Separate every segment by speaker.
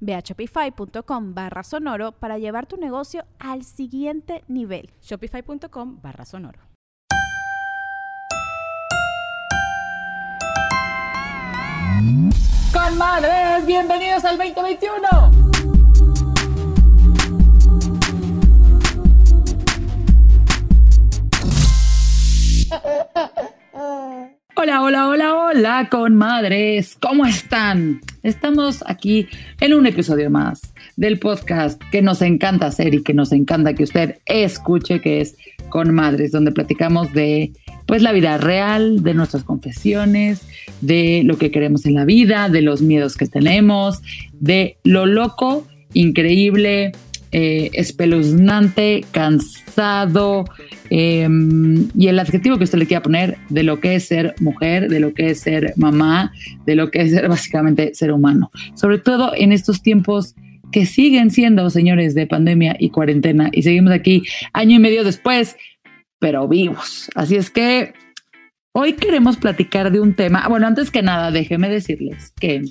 Speaker 1: Ve a shopify.com barra sonoro para llevar tu negocio al siguiente nivel.
Speaker 2: Shopify.com barra sonoro.
Speaker 3: Con madres, bienvenidos al 2021. Hola, hola, hola, hola, con madres, ¿cómo están? Estamos aquí en un episodio más del podcast que nos encanta hacer y que nos encanta que usted escuche, que es Con Madres, donde platicamos de pues la vida real, de nuestras confesiones, de lo que queremos en la vida, de los miedos que tenemos, de lo loco, increíble, eh, espeluznante, cansado em, y el adjetivo que usted le quiera poner de lo que es ser mujer, de lo que es ser mamá, de lo que es ser básicamente ser humano. Sobre todo en estos tiempos que siguen siendo, señores, de pandemia y cuarentena y seguimos aquí año y medio después, pero vivos. Así es que hoy queremos platicar de un tema. Bueno, antes que nada, déjeme decirles que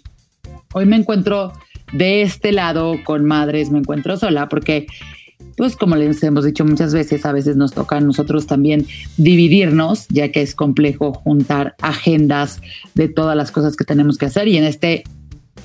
Speaker 3: hoy me encuentro de este lado con madres me encuentro sola porque pues como les hemos dicho muchas veces, a veces nos toca a nosotros también dividirnos, ya que es complejo juntar agendas de todas las cosas que tenemos que hacer. Y en este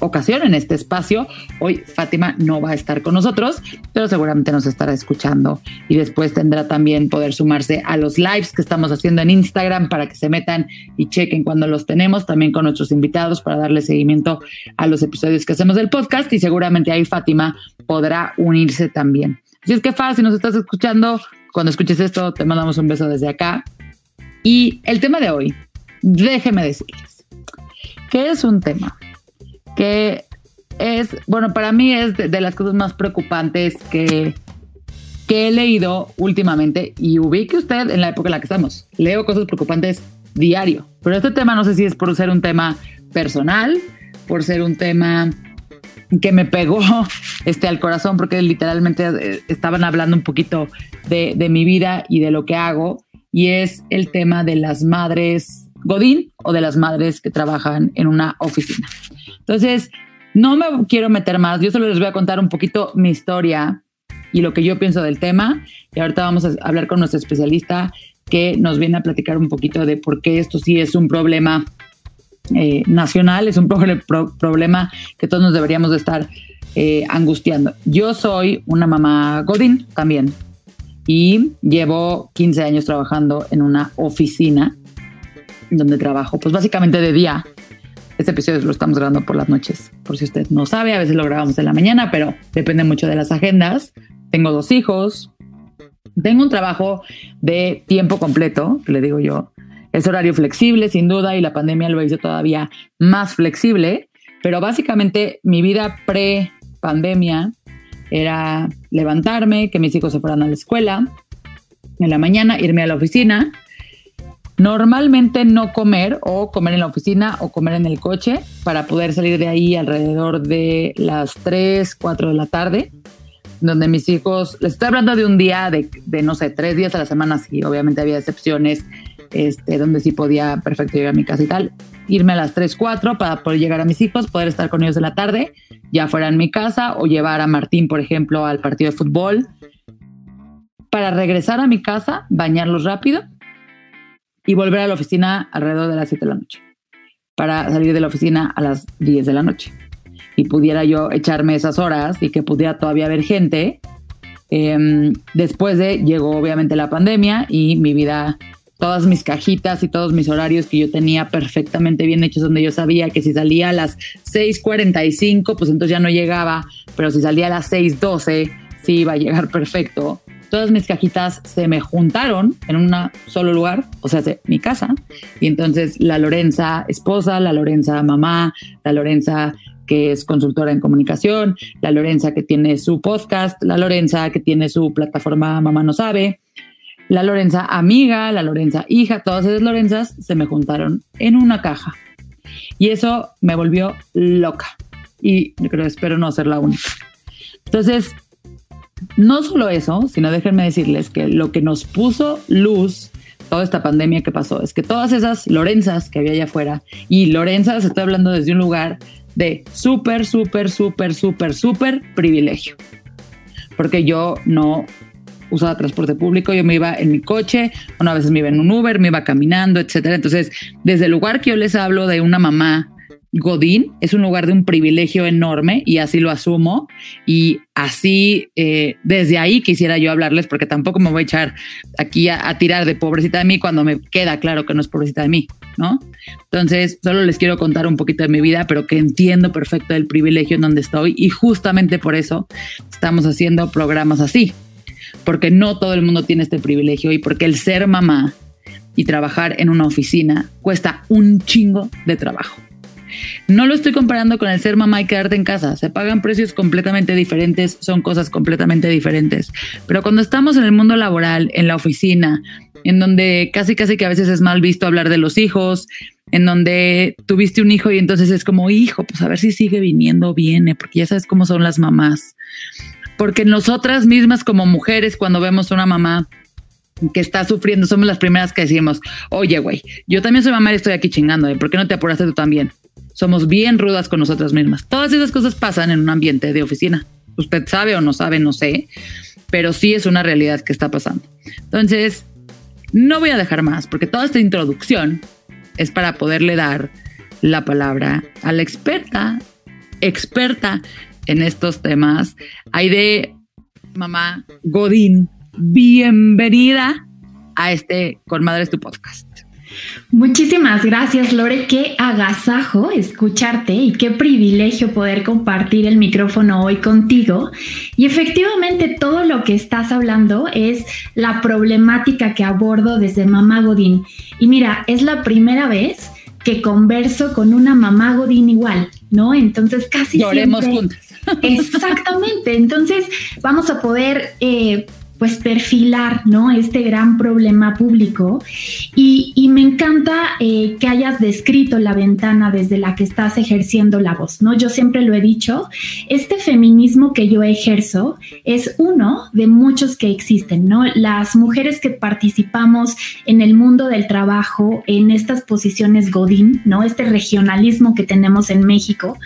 Speaker 3: ocasión, en este espacio. Hoy Fátima no va a estar con nosotros, pero seguramente nos estará escuchando y después tendrá también poder sumarse a los lives que estamos haciendo en Instagram para que se metan y chequen cuando los tenemos, también con nuestros invitados para darle seguimiento a los episodios que hacemos del podcast y seguramente ahí Fátima podrá unirse también. Así es que Fátima, si nos estás escuchando, cuando escuches esto, te mandamos un beso desde acá. Y el tema de hoy, déjeme decirles, que es un tema que es, bueno, para mí es de, las cosas más preocupantes que, que he leído últimamente y ubique usted en la época en la que estamos. Leo cosas preocupantes diario, pero este tema no sé si es por ser un tema personal, por ser un tema que me pegó este, al corazón, porque literalmente eh, estaban hablando un poquito de, de mi vida y de lo que hago, y es el tema de las madres Godín o de las madres que trabajan en una oficina. Entonces, no me quiero meter más, yo solo les voy a contar un poquito mi historia y lo que yo pienso del tema. Y ahorita vamos a hablar con nuestro especialista que nos viene a platicar un poquito de por qué esto sí es un problema eh, nacional, es un problema que todos nos deberíamos de estar eh, angustiando. Yo soy una mamá Godín también y llevo 15 años trabajando en una oficina donde trabajo, pues básicamente de día este episodio lo estamos grabando por las noches, por si usted no sabe, a veces lo grabamos en la mañana, pero depende mucho de las agendas. Tengo dos hijos, tengo un trabajo de tiempo completo, le digo yo. Es horario flexible, sin duda, y la pandemia lo hizo todavía más flexible, pero básicamente mi vida pre-pandemia era levantarme, que mis hijos se fueran a la escuela, en la mañana irme a la oficina, Normalmente no comer o comer en la oficina o comer en el coche para poder salir de ahí alrededor de las 3, 4 de la tarde, donde mis hijos, les estoy hablando de un día de, no sé, tres días a la semana, sí, obviamente había excepciones, este, donde sí podía perfecto llegar a mi casa y tal, irme a las 3, 4 para poder llegar a mis hijos, poder estar con ellos en la tarde, ya fuera en mi casa o llevar a Martín, por ejemplo, al partido de fútbol, para regresar a mi casa, bañarlos rápido y volver a la oficina alrededor de las 7 de la noche para salir de la oficina a las 10 de la noche y pudiera yo echarme esas horas y que pudiera todavía haber gente. Em, después de llegó obviamente la pandemia y mi vida todas mis cajitas y todos mis horarios que yo tenía perfectamente bien hechos, donde yo sabía que si salía a las 6:45, pues entonces ya no llegaba, pero si salía a las 6:12, sí iba a llegar perfecto. Todas mis cajitas se me juntaron en un solo lugar, o sea, mi casa. Y entonces la Lorenza esposa, la Lorenza mamá, la Lorenza que es consultora en comunicación, la Lorenza que tiene su podcast, la Lorenza que tiene su plataforma Mamá No Sabe, la Lorenza amiga, la Lorenza hija, todas esas Lorenzas se me juntaron en una caja. Y eso me volvió loca. Y creo, espero no ser la única. Entonces, no solo eso, sino déjenme decirles que lo que nos puso luz toda esta pandemia que pasó es que todas esas Lorenzas que había allá afuera, y Lorenzas estoy hablando desde un lugar de súper, súper, súper, súper, súper privilegio. Porque yo no usaba transporte público, yo me iba en mi coche, una vez me iba en un Uber, me iba caminando, etcétera. Entonces, desde el lugar que yo les hablo de una mamá Godín es un lugar de un privilegio enorme y así lo asumo. Y así, eh, desde ahí quisiera yo hablarles, porque tampoco me voy a echar aquí a, tirar de pobrecita de mí cuando me queda claro que no es pobrecita de mí, ¿no? Entonces, solo les quiero contar un poquito de mi vida, pero que entiendo perfecto el privilegio en donde estoy y justamente por eso estamos haciendo programas así, porque no todo el mundo tiene este privilegio y porque el ser mamá y trabajar en una oficina cuesta un chingo de trabajo. No lo estoy comparando con el ser mamá y quedarte en casa. Se pagan precios completamente diferentes, son cosas completamente diferentes. Pero cuando estamos en el mundo laboral, en la oficina, en donde casi casi que a veces es mal visto hablar de los hijos, en donde tuviste un hijo y entonces es como, hijo, pues a ver si sigue viniendo o viene, porque ya sabes cómo son las mamás. Porque nosotras mismas como mujeres, cuando vemos a una mamá que está sufriendo, somos las primeras que decimos, oye, güey, yo también soy mamá y estoy aquí chingando, ¿eh? ¿por qué no te apuraste tú también? Somos bien rudas con nosotras mismas. Todas esas cosas pasan en un ambiente de oficina. Usted sabe o no sabe, no sé, pero sí es una realidad que está pasando. Entonces, no voy a dejar más, porque toda esta introducción es para poderle dar la palabra a la experta, experta en estos temas. de mamá Godín, bienvenida a este Con Madres tu podcast.
Speaker 4: Muchísimas gracias, Lore. Qué agasajo escucharte y qué privilegio poder compartir el micrófono hoy contigo. Y efectivamente, todo lo que estás hablando es la problemática que abordo desde Mamá Godín. Y mira, es la primera vez que converso con una mamá Godín igual, ¿no? Entonces casi
Speaker 3: Lloremos juntas.
Speaker 4: Exactamente. Entonces vamos a poder eh, pues perfilar, ¿no? Este gran problema público. Y, me encanta eh, que hayas descrito la ventana desde la que estás ejerciendo la voz, ¿no? Yo siempre lo he dicho, este feminismo que yo ejerzo es uno de muchos que existen, ¿no? Las mujeres que participamos en el mundo del trabajo, en estas posiciones Godín, ¿no? Este regionalismo que tenemos en México.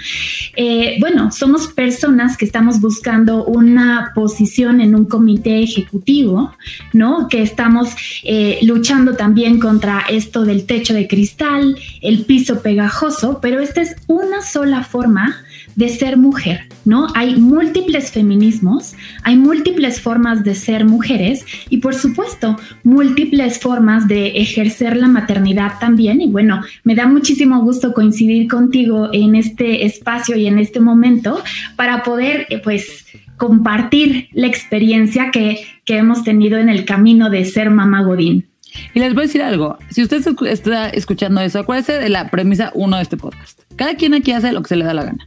Speaker 4: Eh, bueno, somos personas que estamos buscando una posición en un comité ejecutivo ejecutivo, ¿no? Que estamos eh, luchando también contra esto del techo de cristal, el piso pegajoso, pero esta es una sola forma de ser mujer, ¿no? Hay múltiples feminismos, hay múltiples formas de ser mujeres y por supuesto múltiples formas de ejercer la maternidad también. Y bueno, me da muchísimo gusto coincidir contigo en este espacio y en este momento para poder, eh, pues, compartir la experiencia que, hemos tenido en el camino de ser mamá Godín.
Speaker 3: Y les voy a decir algo, si usted está escuchando eso, acuérdese de la premisa uno de este podcast. Cada quien aquí hace lo que se le da la gana.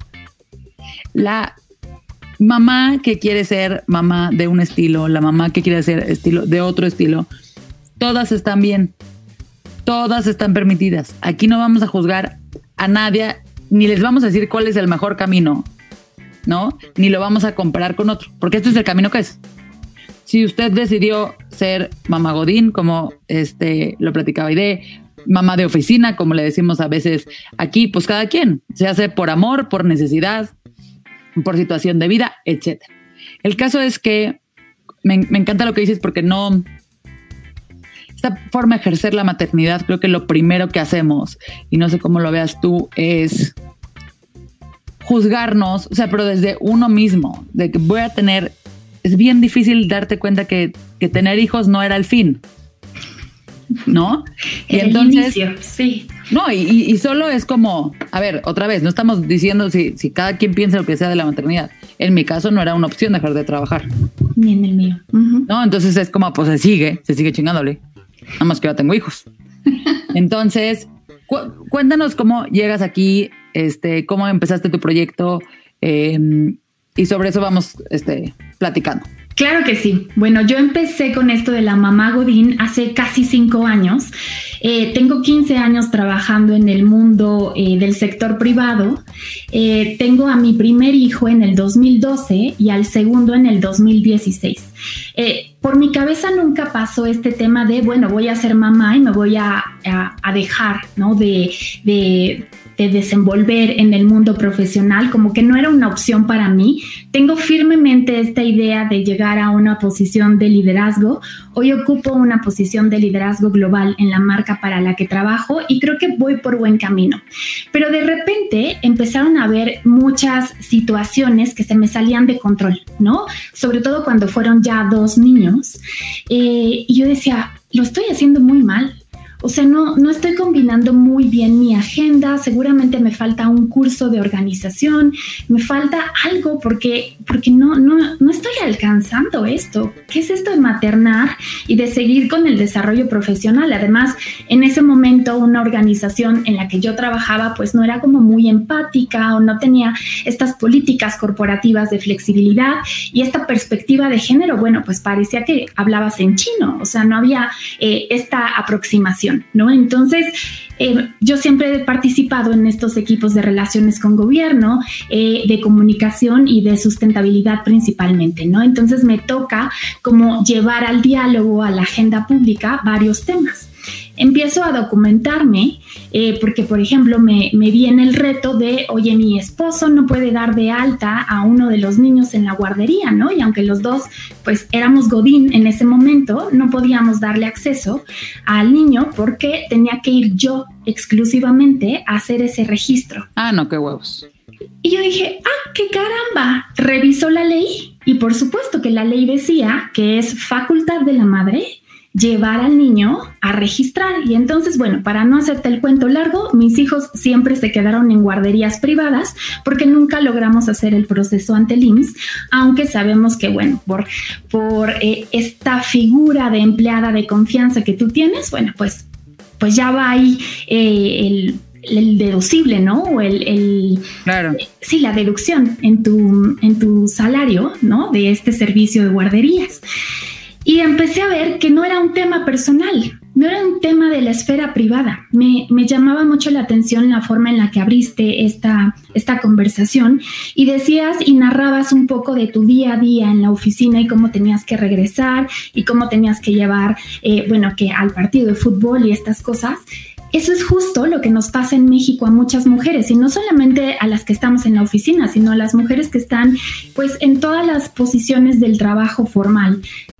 Speaker 3: La mamá que quiere ser mamá de un estilo, la mamá que quiere ser estilo de otro estilo, todas están bien. Todas están permitidas. Aquí no vamos a juzgar a nadie, ni les vamos a decir cuál es el mejor camino. ¿No? Ni lo vamos a comparar con otro, porque este es el camino que es. Si usted decidió ser mamá Godín, como este lo platicaba de mamá de oficina, como le decimos a veces aquí, pues cada quien se hace por amor, por necesidad, por situación de vida, etc. El caso es que me, me encanta lo que dices porque no, esta forma de ejercer la maternidad, creo que lo primero que hacemos, y no sé cómo lo veas tú, es juzgarnos, o sea, pero desde uno mismo, de que voy a tener, es bien difícil darte cuenta que, tener hijos no era el fin. ¿no?
Speaker 4: Y entonces, inicio, sí.
Speaker 3: No, y, solo es como, a ver, otra vez, no estamos diciendo si, si cada quien piensa lo que sea de la maternidad. En mi caso no era una opción dejar de trabajar.
Speaker 4: Ni en el mío.
Speaker 3: No, entonces es como, pues se sigue, se sigue chingándole. Nada más que ya tengo hijos. Entonces, cuéntanos cómo llegas aquí, este, cómo empezaste tu proyecto em, y sobre eso vamos este, platicando.
Speaker 4: Claro que sí. Bueno, yo empecé con esto de la mamá Godín hace casi cinco años. Eh, tengo 15 años trabajando en el mundo eh, del sector privado. Eh, tengo a mi primer hijo en el 2012 y al segundo en el 2016. por mi cabeza nunca pasó este tema de, bueno, voy a ser mamá y me voy a, dejar, ¿no? de desenvolver en el mundo profesional, como que no era una opción para mí. Tengo firmemente esta idea de llegar a una posición de liderazgo. Hoy ocupo una posición de liderazgo global en la marca para la que trabajo y creo que voy por buen camino. Pero de repente empezaron a haber muchas situaciones que se me salían de control, ¿no? Sobre todo cuando fueron ya dos niños. Eh, y yo decía, lo estoy haciendo muy mal o sea, no, no estoy combinando muy bien mi agenda, seguramente me falta un curso de organización, me falta algo porque, porque no, no, no estoy alcanzando esto. ¿Qué es esto de maternar y de seguir con el desarrollo profesional? Además, en ese momento una organización en la que yo trabajaba pues no era como muy empática o no tenía estas políticas corporativas de flexibilidad y esta perspectiva de género, bueno, pues parecía que hablabas en chino, o sea, no había eh, esta aproximación. ¿No? Entonces, eh, yo siempre he participado en estos equipos de relaciones con gobierno, eh, de comunicación y de sustentabilidad principalmente, ¿no? Entonces me toca como llevar al diálogo, a la agenda pública, varios temas empiezo a documentarme, eh, porque por ejemplo me, me viene el reto de, oye, mi esposo no puede dar de alta a uno de los niños en la guardería, ¿no? Y aunque los dos pues éramos Godín en ese momento, no podíamos darle acceso al niño porque tenía que ir yo exclusivamente a hacer ese registro.
Speaker 3: Ah, no, qué huevos.
Speaker 4: Y yo dije, ah, qué caramba, revisó la ley y por supuesto que la ley decía que es facultad de la madre llevar al niño a registrar. Y entonces, bueno, para no hacerte el cuento largo, mis hijos siempre se quedaron en guarderías privadas porque nunca logramos hacer el proceso ante el IMSS, aunque sabemos que, bueno, por, por eh, esta figura de empleada de confianza que tú tienes, bueno, pues, pues ya va ahí eh, el deducible, ¿no? O el,
Speaker 3: claro.
Speaker 4: sí, la deducción en tu, en tu salario, ¿no? De este servicio de guarderías. Y empecé a ver que no era un tema personal, no era un tema de la esfera privada. Me, llamaba mucho la atención la forma en la que abriste esta, esta conversación y decías y narrabas un poco de tu día a día en la oficina y cómo tenías que regresar y cómo tenías que llevar, eh, bueno, que al partido de fútbol y estas cosas. Eso es justo lo que nos pasa en México a muchas mujeres y no solamente a las que estamos en la oficina, sino a las mujeres que están pues en todas las posiciones del trabajo formal.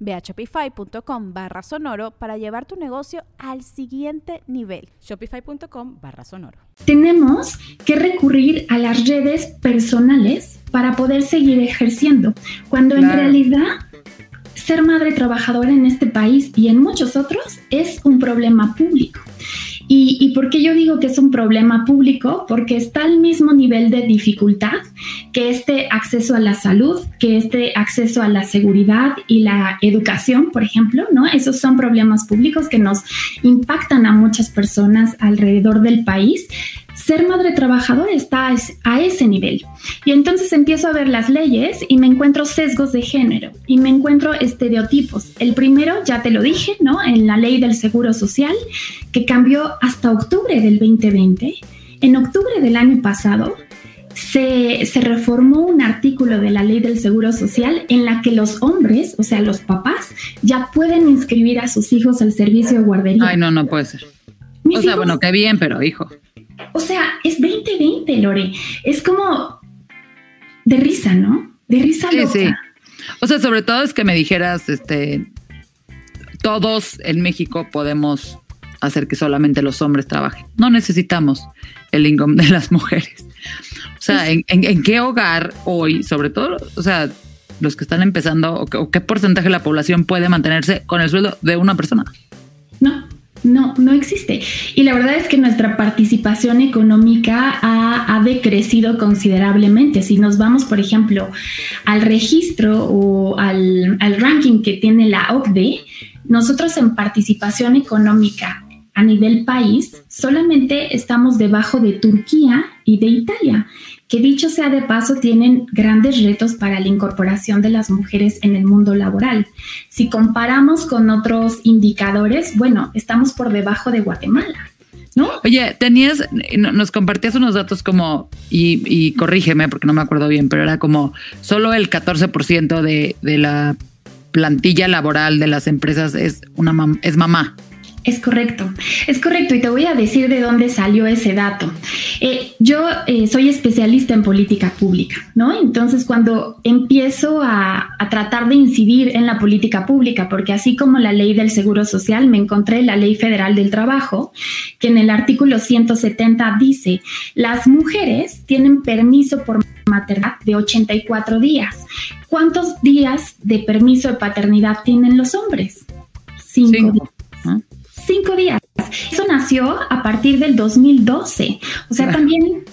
Speaker 1: Ve a shopify.com barra sonoro para llevar tu negocio al siguiente nivel.
Speaker 2: Shopify.com barra sonoro.
Speaker 4: Tenemos que recurrir a las redes personales para poder seguir ejerciendo, cuando en realidad ser madre trabajadora en este país y en muchos otros es un problema público. ¿Y, por qué yo digo que es un problema público? Porque está al mismo nivel de dificultad que este acceso a la salud, que este acceso a la seguridad y la educación, por ejemplo, ¿no? Esos son problemas públicos que nos impactan a muchas personas alrededor del país ser madre trabajadora está a ese nivel. Y entonces empiezo a ver las leyes y me encuentro sesgos de género y me encuentro estereotipos. El primero, ya te lo dije, ¿no? En la ley del Seguro Social, que cambió hasta octubre del 2020. En octubre del año pasado, se, se, reformó un artículo de la ley del Seguro Social en la que los hombres, o sea, los papás, ya pueden inscribir a sus hijos al servicio de guardería.
Speaker 3: Ay, no, no puede ser. o sea, bueno, qué bien, pero hijo.
Speaker 4: O sea, es 2020, Lore. Es como de risa, ¿no? De risa sí, Sí.
Speaker 3: O sea, sobre todo es que me dijeras, este, todos en México podemos hacer que solamente los hombres trabajen. No necesitamos el income de las mujeres. O sea, ¿en, qué hogar hoy, sobre todo, o sea, los que están empezando, o qué porcentaje de la población puede mantenerse con el sueldo de una persona?
Speaker 4: No, no, no existe. Y la verdad es que nuestra participación económica ha, decrecido considerablemente. Si nos vamos, por ejemplo, al registro o al, al ranking que tiene la OCDE, nosotros en participación económica a nivel país solamente estamos debajo de Turquía y de Italia que dicho sea de paso tienen grandes retos para la incorporación de las mujeres en el mundo laboral. Si comparamos con otros indicadores, bueno, estamos por debajo de Guatemala. ¿No?
Speaker 3: Oye, tenías, nos compartías unos datos como, y, corrígeme porque no me acuerdo bien, pero era como solo el 14% de, de la plantilla laboral de las empresas es, una es mamá.
Speaker 4: Es correcto, es correcto y te voy a decir de dónde salió ese dato. Eh, yo eh, soy especialista en política pública, ¿no? Entonces cuando empiezo a, a, tratar de incidir en la política pública, porque así como la ley del Seguro Social, me encontré la ley federal del trabajo, que en el artículo 170 dice, las mujeres tienen permiso por maternidad de 84 días. ¿Cuántos días de permiso de paternidad tienen los hombres? Cinco, días cinco días. Eso nació a partir del 2012. O sea, también...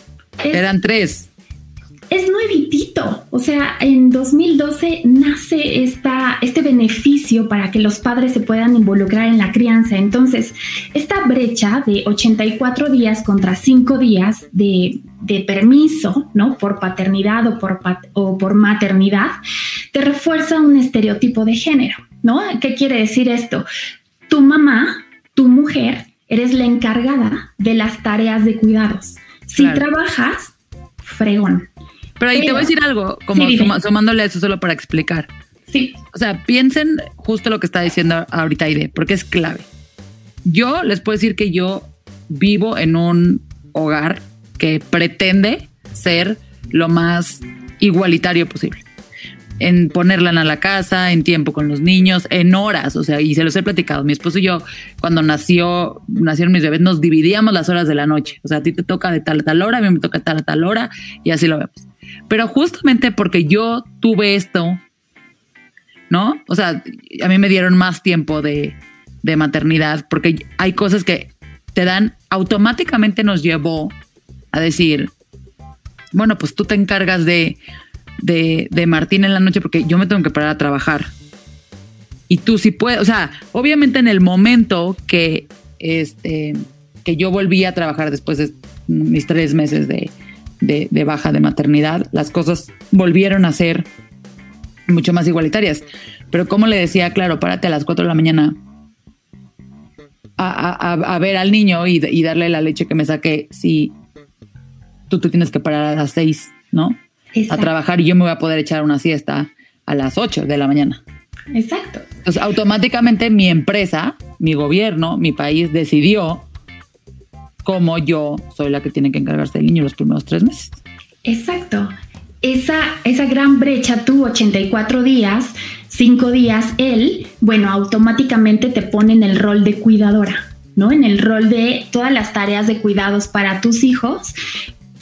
Speaker 3: Eran tres.
Speaker 4: Es nuevitito. O sea, en 2012 nace esta, este beneficio para que los padres se puedan involucrar en la crianza. Entonces, esta brecha de 84 días contra cinco días de, de permiso, ¿no? Por paternidad o por, o por maternidad, te refuerza un estereotipo de género, ¿no? ¿Qué quiere decir esto? Tu mamá tu mujer eres la encargada de las tareas de cuidados. Si trabajas, fregón.
Speaker 3: Pero ahí te voy a decir algo, como sumándole a eso solo para explicar.
Speaker 4: Sí.
Speaker 3: O sea, piensen justo lo que está diciendo ahorita Aide, porque es clave. Yo les puedo decir que yo vivo en un hogar que pretende ser lo más igualitario posible en ponerla a la casa, en tiempo con los niños, en horas, o sea, y se los he platicado. Mi esposo y yo, cuando nació, nacieron mis bebés, nos dividíamos las horas de la noche. O sea, a ti te toca de tal a tal hora, a mí me toca de tal a tal hora, y así lo vemos. Pero justamente porque yo tuve esto, ¿no? O sea, a mí me dieron más tiempo de, de maternidad, porque hay cosas que te dan, automáticamente nos llevó a decir, bueno, pues tú te encargas de de, de Martín en la noche porque yo me tengo que parar a trabajar. Y tú sí puedes, o sea, obviamente en el momento que, este, que yo volví a trabajar después de mis tres meses de, de, baja de maternidad, las cosas volvieron a ser mucho más igualitarias. Pero como le decía, claro, párate a las 4 de la mañana a, a, ver al niño y, y, darle la leche que me saqué si tú te tienes que parar a las 6, ¿no? A trabajar y yo me voy a poder echar una siesta a las 8 de la mañana.
Speaker 4: Exacto.
Speaker 3: Entonces, automáticamente mi empresa, mi gobierno, mi país decidió cómo yo soy la que tiene que encargarse del niño los primeros tres meses.
Speaker 4: Exacto. Esa, esa gran brecha, tú 84 días, 5 días él, bueno, automáticamente te pone en el rol de cuidadora. ¿no? En el rol de todas las tareas de cuidados para tus hijos,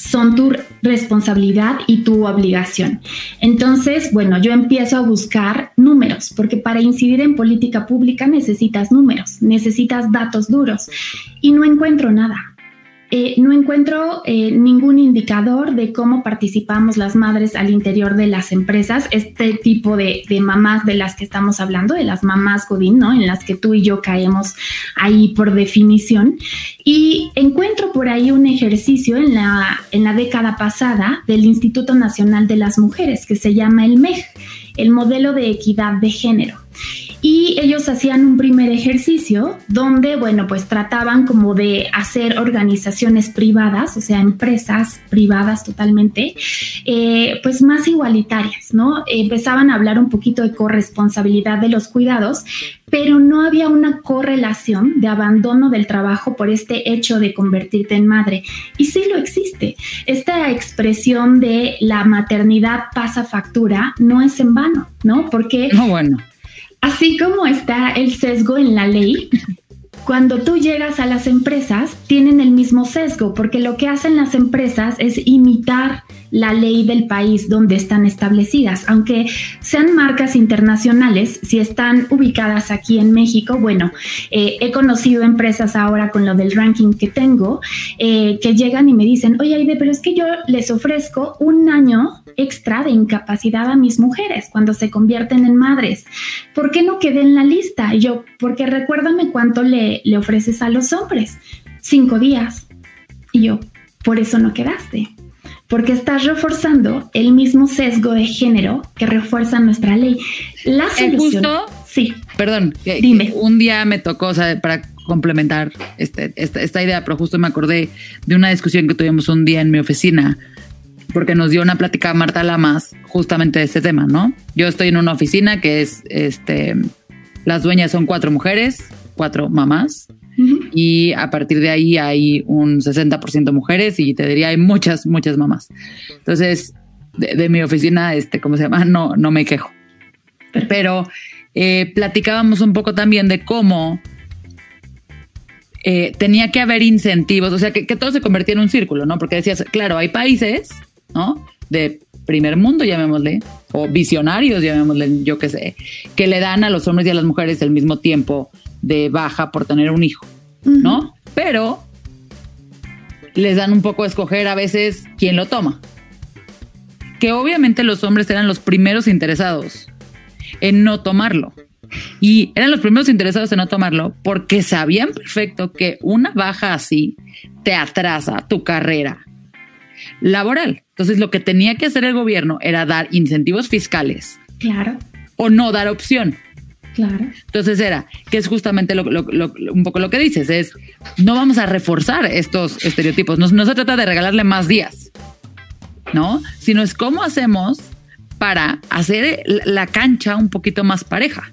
Speaker 4: son tu responsabilidad y tu obligación. Entonces, bueno, yo empiezo a buscar números, porque para incidir en política pública necesitas números, necesitas datos duros y no encuentro nada. eh, no encuentro eh, ningún indicador de cómo participamos las madres al interior de las empresas, este tipo de, de, mamás de las que estamos hablando, de las mamás Godín, ¿no? En las que tú y yo caemos ahí por definición. Y encuentro por ahí un ejercicio en la, en la década pasada del Instituto Nacional de las Mujeres que se llama el MEG, el modelo de equidad de género y ellos hacían un primer ejercicio donde, bueno, pues trataban como de hacer organizaciones privadas, o sea, empresas privadas totalmente, eh, pues más igualitarias, ¿no? Empezaban a hablar un poquito de corresponsabilidad de los cuidados, pero no había una correlación de abandono del trabajo por este hecho de convertirte en madre. Y sí lo existe. Esta expresión de la maternidad pasa factura no es en vano, ¿no? Porque...
Speaker 3: No, bueno
Speaker 4: Así como está el sesgo en la ley, cuando tú llegas a las empresas tienen el mismo sesgo, porque lo que hacen las empresas es imitar la ley del país donde están establecidas. Aunque sean marcas internacionales, si están ubicadas aquí en México, bueno, eh, he conocido empresas ahora con lo del ranking que tengo, eh, que llegan y me dicen, oye Aide, pero es que yo les ofrezco un año extra de incapacidad a mis mujeres cuando se convierten en madres. ¿Por qué no quedé en la lista? Y yo, porque recuérdame cuánto le, le ofreces a los hombres. Cinco días. Y yo, por eso no quedaste porque estás reforzando el mismo sesgo de género que refuerza nuestra ley. La solución... Justo,
Speaker 3: sí. Perdón, dime. Un día me tocó, o sea, para complementar este, esta, idea, pero justo me acordé de una discusión que tuvimos un día en mi oficina, porque nos dio una plática Marta Lamas justamente de este tema, ¿no? Yo estoy en una oficina que es, este, las dueñas son cuatro mujeres, cuatro mamás, y a partir de ahí hay un 60% mujeres y te diría hay muchas, muchas mamás. Entonces, de, mi oficina, este, ¿cómo se llama? No, no me quejo. Pero eh, platicábamos un poco también de cómo eh, tenía que haber incentivos, o sea, que, todo se convertía en un círculo, ¿no? Porque decías, claro, hay países, ¿no? De primer mundo, llamémosle, o visionarios, llamémosle, yo qué sé, que le dan a los hombres y a las mujeres el mismo tiempo de baja por tener un hijo, ¿no? Pero les dan un poco a escoger a veces quién lo toma. Que obviamente los hombres eran los primeros interesados en no tomarlo. Y eran los primeros interesados en no tomarlo porque sabían perfecto que una baja así te atrasa tu carrera laboral. Entonces lo que tenía que hacer el gobierno era dar incentivos fiscales.
Speaker 4: Claro.
Speaker 3: O no dar opción.
Speaker 4: Claro.
Speaker 3: Entonces era, que es justamente un poco lo que dices, es, no vamos a reforzar estos estereotipos, no, no se trata de regalarle más días, ¿no? Sino es cómo hacemos para hacer la cancha un poquito más pareja.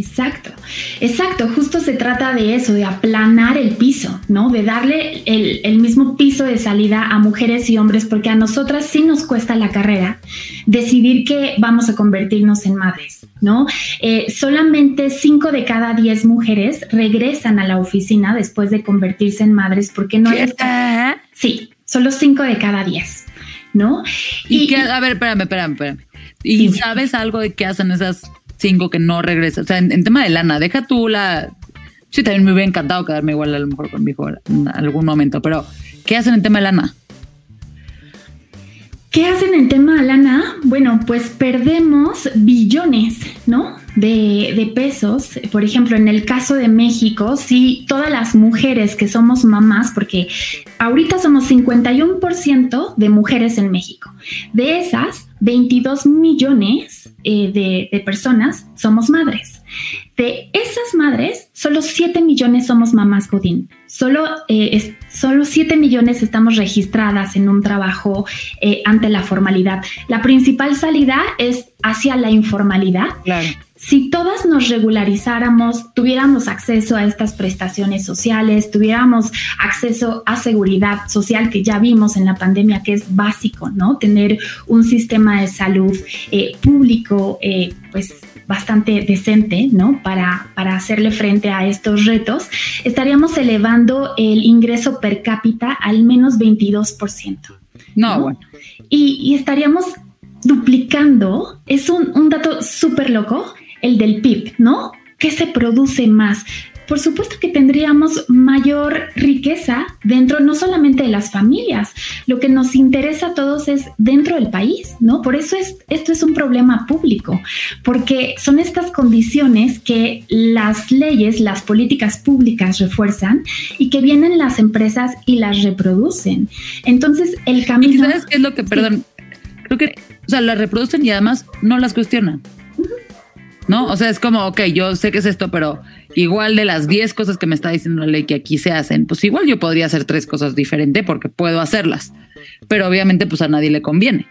Speaker 4: Exacto, exacto, justo se trata de eso, de aplanar el piso, ¿no? De darle el, mismo piso de salida a mujeres y hombres, porque a nosotras sí nos cuesta la carrera decidir que vamos a convertirnos en madres, ¿no? Eh, solamente 5 de cada 10 mujeres regresan a la oficina después de convertirse en madres porque no... Está... Sí, solo 5 de cada 10. ¿No?
Speaker 3: Y, a ver, espérame, espérame, espérame. ¿Y sabes algo de qué hacen esas cinco que no regresan. O sea, en, tema de lana, deja tú la. Sí, también me hubiera encantado quedarme igual a lo mejor con mi hijo en algún momento, pero ¿qué hacen en tema de lana?
Speaker 4: ¿Qué hacen en tema de lana? Bueno, pues perdemos billones, ¿no? De, de, pesos. Por ejemplo, en el caso de México, sí, todas las mujeres que somos mamás, porque ahorita somos 51% de mujeres en México. De esas, 22 millones eh, de, personas somos madres. De esas madres, solo 7 millones somos mamás Godín. Solo, eh, solo 7 millones estamos registradas en un trabajo eh, ante la formalidad. La principal salida es hacia la informalidad.
Speaker 3: Claro
Speaker 4: si todas nos regularizáramos, tuviéramos acceso a estas prestaciones sociales, tuviéramos acceso a seguridad social que ya vimos en la pandemia que es básico, ¿no? Tener un sistema de salud eh, público, eh, pues bastante decente, ¿no? Para, para hacerle frente a estos retos, estaríamos elevando el ingreso per cápita al menos 22%.
Speaker 3: No, bueno.
Speaker 4: Y, y, estaríamos duplicando, es un, un dato súper loco, el del PIB, ¿no? ¿Qué se produce más? por supuesto que tendríamos mayor riqueza dentro no solamente de las familias, lo que nos interesa a todos es dentro del país, ¿no? Por eso es, esto es un problema público, porque son estas condiciones que las leyes, las políticas públicas refuerzan y que vienen las empresas y las reproducen. Entonces, el camino...
Speaker 3: ¿Sabes qué es lo que, perdón, creo que, o sea, las reproducen y además no las cuestionan? ¿No? O sea, es como, ok, yo sé que es esto, pero igual de las 10 cosas que me está diciendo la ley que aquí se hacen, pues igual yo podría hacer tres cosas diferentes porque puedo hacerlas, pero obviamente pues a nadie le conviene.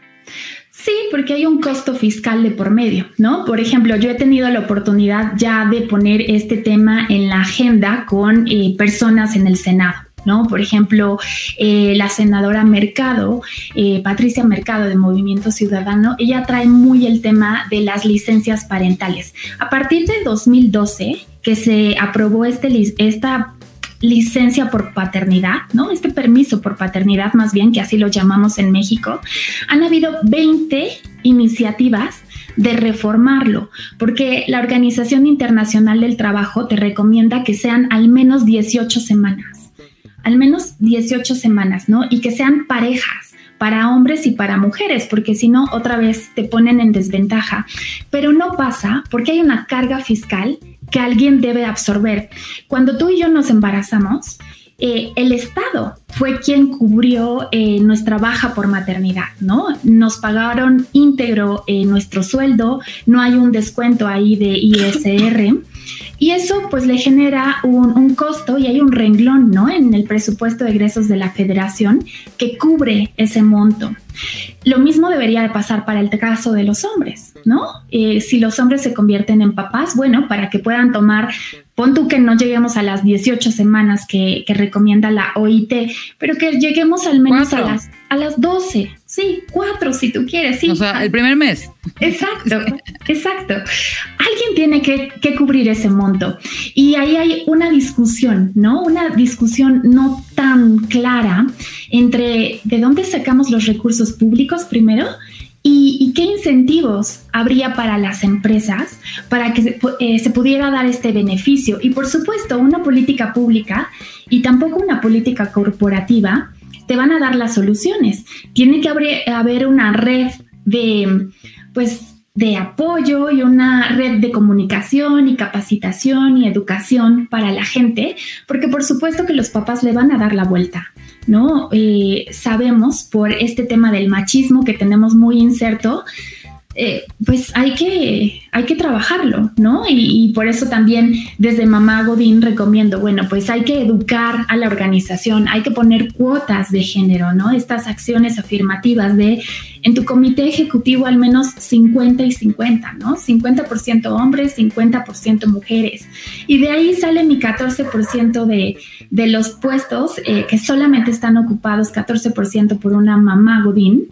Speaker 4: Sí, porque hay un costo fiscal de por medio, ¿no? Por ejemplo, yo he tenido la oportunidad ya de poner este tema en la agenda con eh, personas en el Senado. Por ejemplo, eh, la senadora Mercado, eh, Patricia Mercado de Movimiento Ciudadano, ella trae muy el tema de las licencias parentales. A partir de 2012, que se aprobó este, esta licencia por paternidad, ¿no? Este permiso por paternidad, más bien, que así lo llamamos en México, han habido 20 iniciativas de reformarlo, porque la Organización Internacional del Trabajo te recomienda que sean al menos 18 semanas al menos 18 semanas, ¿no? Y que sean parejas para hombres y para mujeres, porque si no, otra vez te ponen en desventaja. Pero no pasa porque hay una carga fiscal que alguien debe absorber. Cuando tú y yo nos embarazamos, eh, el Estado fue quien cubrió eh, nuestra baja por maternidad, ¿no? Nos pagaron íntegro eh, nuestro sueldo, no hay un descuento ahí de ISR. Y eso pues le genera un, costo y hay un renglón, ¿no? En el presupuesto de egresos de la federación que cubre ese monto. Lo mismo debería de pasar para el caso de los hombres, ¿no? Si los hombres se convierten en papás, bueno, para que puedan tomar, pon tú que no lleguemos a las 18 semanas que, recomienda la OIT, pero que lleguemos al menos a las, a las 12, sí, cuatro si tú quieres, sí.
Speaker 3: O sea, el primer mes.
Speaker 4: Exacto, exacto. Alguien tiene que, que cubrir ese monto. Y ahí hay una discusión, ¿no? Una discusión no tan clara entre de dónde sacamos los recursos públicos primero y, qué incentivos habría para las empresas para que eh, se, pudiera dar este beneficio. Y por supuesto, una política pública y tampoco una política corporativa te van a dar las soluciones. Tiene que haber, haber una red de, pues, de apoyo y una red de comunicación y capacitación y educación para la gente, porque por supuesto que los papás le van a dar la vuelta. ¿No? Eh, sabemos por este tema del machismo que tenemos muy inserto, eh, pues hay que, hay que trabajarlo, ¿no? Y, por eso también desde Mamá Godín recomiendo, bueno, pues hay que educar a la organización, hay que poner cuotas de género, ¿no? Estas acciones afirmativas de en tu comité ejecutivo al menos 50 y 50, ¿no? 50% hombres, 50% mujeres. Y de ahí sale mi 14% de, de los puestos eh, que solamente están ocupados, 14% por una mamá Godín,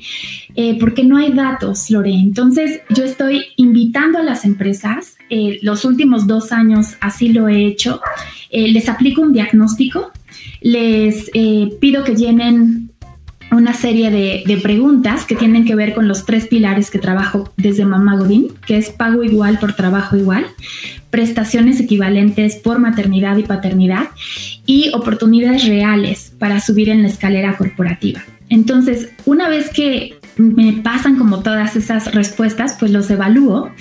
Speaker 4: eh, porque no hay datos, Lore. Entonces yo estoy invitando a las empresas, eh, los últimos dos años así lo he hecho, les aplico un diagnóstico, les pido que llenen una serie de, preguntas que tienen que ver con los tres pilares que trabajo desde Mamá Godín, que es pago igual por trabajo igual, prestaciones equivalentes por maternidad y paternidad y oportunidades reales para subir en la escalera corporativa. Entonces, una vez que me pasan como todas esas respuestas, pues los evalúo.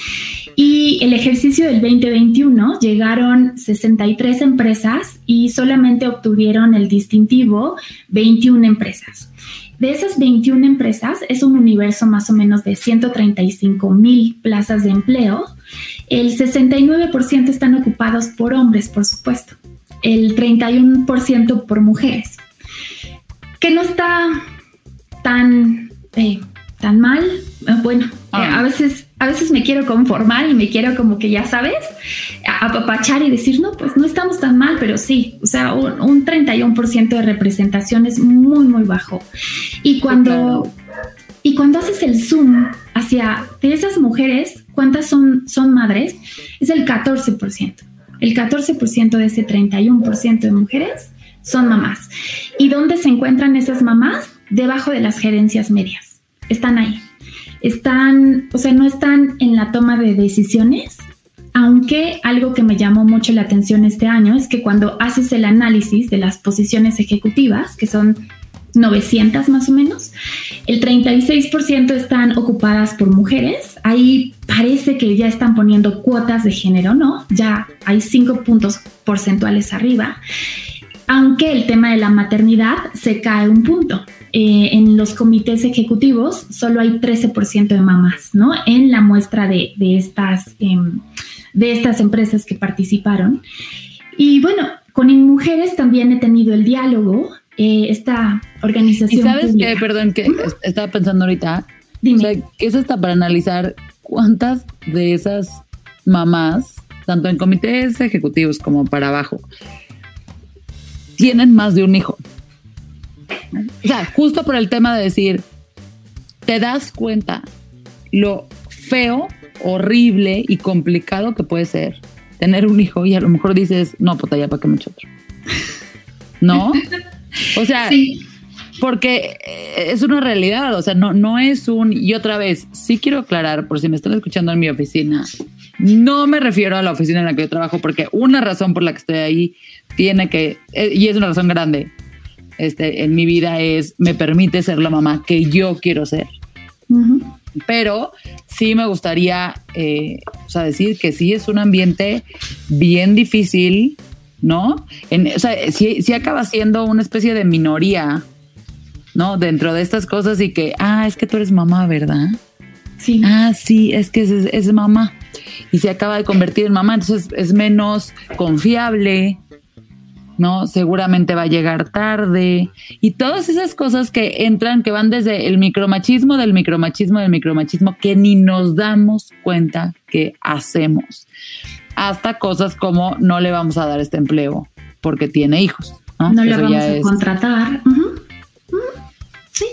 Speaker 4: Y el ejercicio del 2021 llegaron 63 empresas y solamente obtuvieron el distintivo 21 empresas. De esas 21 empresas, es un universo más o menos de 135 mil plazas de empleo. El 69% están ocupados por hombres, por supuesto. El 31% por mujeres. Que no está tan, eh, tan mal. Bueno, ah. a veces a veces me quiero conformar y me quiero como que ya sabes, apapachar y decir, no, pues no estamos tan mal, pero sí, o sea, un, 31% de representación es muy, muy bajo. Y cuando, y cuando haces el zoom hacia de esas mujeres, ¿cuántas son, son madres? Es el 14%. El 14% de ese 31% de mujeres son mamás. ¿Y dónde se encuentran esas mamás? Debajo de las gerencias medias. Están ahí están, o sea, no están en la toma de decisiones aunque algo que me llamó mucho la atención este año es que cuando haces el análisis de las posiciones ejecutivas, que son 900 más o menos, el 36% están ocupadas por mujeres. Ahí parece que ya están poniendo cuotas de género, ¿no? Ya hay 5 puntos porcentuales arriba. Aunque el tema de la maternidad se cae un punto. Eh, en los comités ejecutivos solo hay 13% de mamás, ¿no? En la muestra de, estas, em, de estas empresas que participaron. Y bueno, con mujeres también he tenido el diálogo eh, esta organización.
Speaker 3: Y sabes que, perdón, que estaba pensando ahorita, Dime. O sea, que es hasta para analizar cuántas de esas mamás, tanto en comités ejecutivos como para abajo, tienen más de un hijo. O sea, justo por el tema de decir, te das cuenta lo feo, horrible y complicado que puede ser tener un hijo y a lo mejor dices, no, puta, ya para qué me echo otro. ¿No? O sea, porque eh, es una realidad, o sea, no, no es un... Y otra vez, sí quiero aclarar, por si me están escuchando en mi oficina, no me refiero a la oficina en la que yo trabajo, porque una razón por la que estoy ahí tiene que, eh, y es una razón grande, este, en mi vida es, me permite ser la mamá que yo quiero ser. Pero sí me gustaría eh, o sea, decir que sí es un ambiente bien difícil, ¿no? o sea, sí, acaba siendo una especie de minoría, ¿no? Dentro de estas cosas y que, ah, es que tú eres mamá, ¿verdad? Sí. Ah, sí, es que es, mamá. Y se acaba de convertir en mamá, entonces es menos confiable, ¿no? Seguramente va a llegar tarde. Y todas esas cosas que entran, que van desde el micromachismo, del micromachismo, del micromachismo, que ni nos damos cuenta que hacemos hasta cosas como no le vamos a dar este empleo porque tiene hijos.
Speaker 4: No, le vamos a contratar. Sí,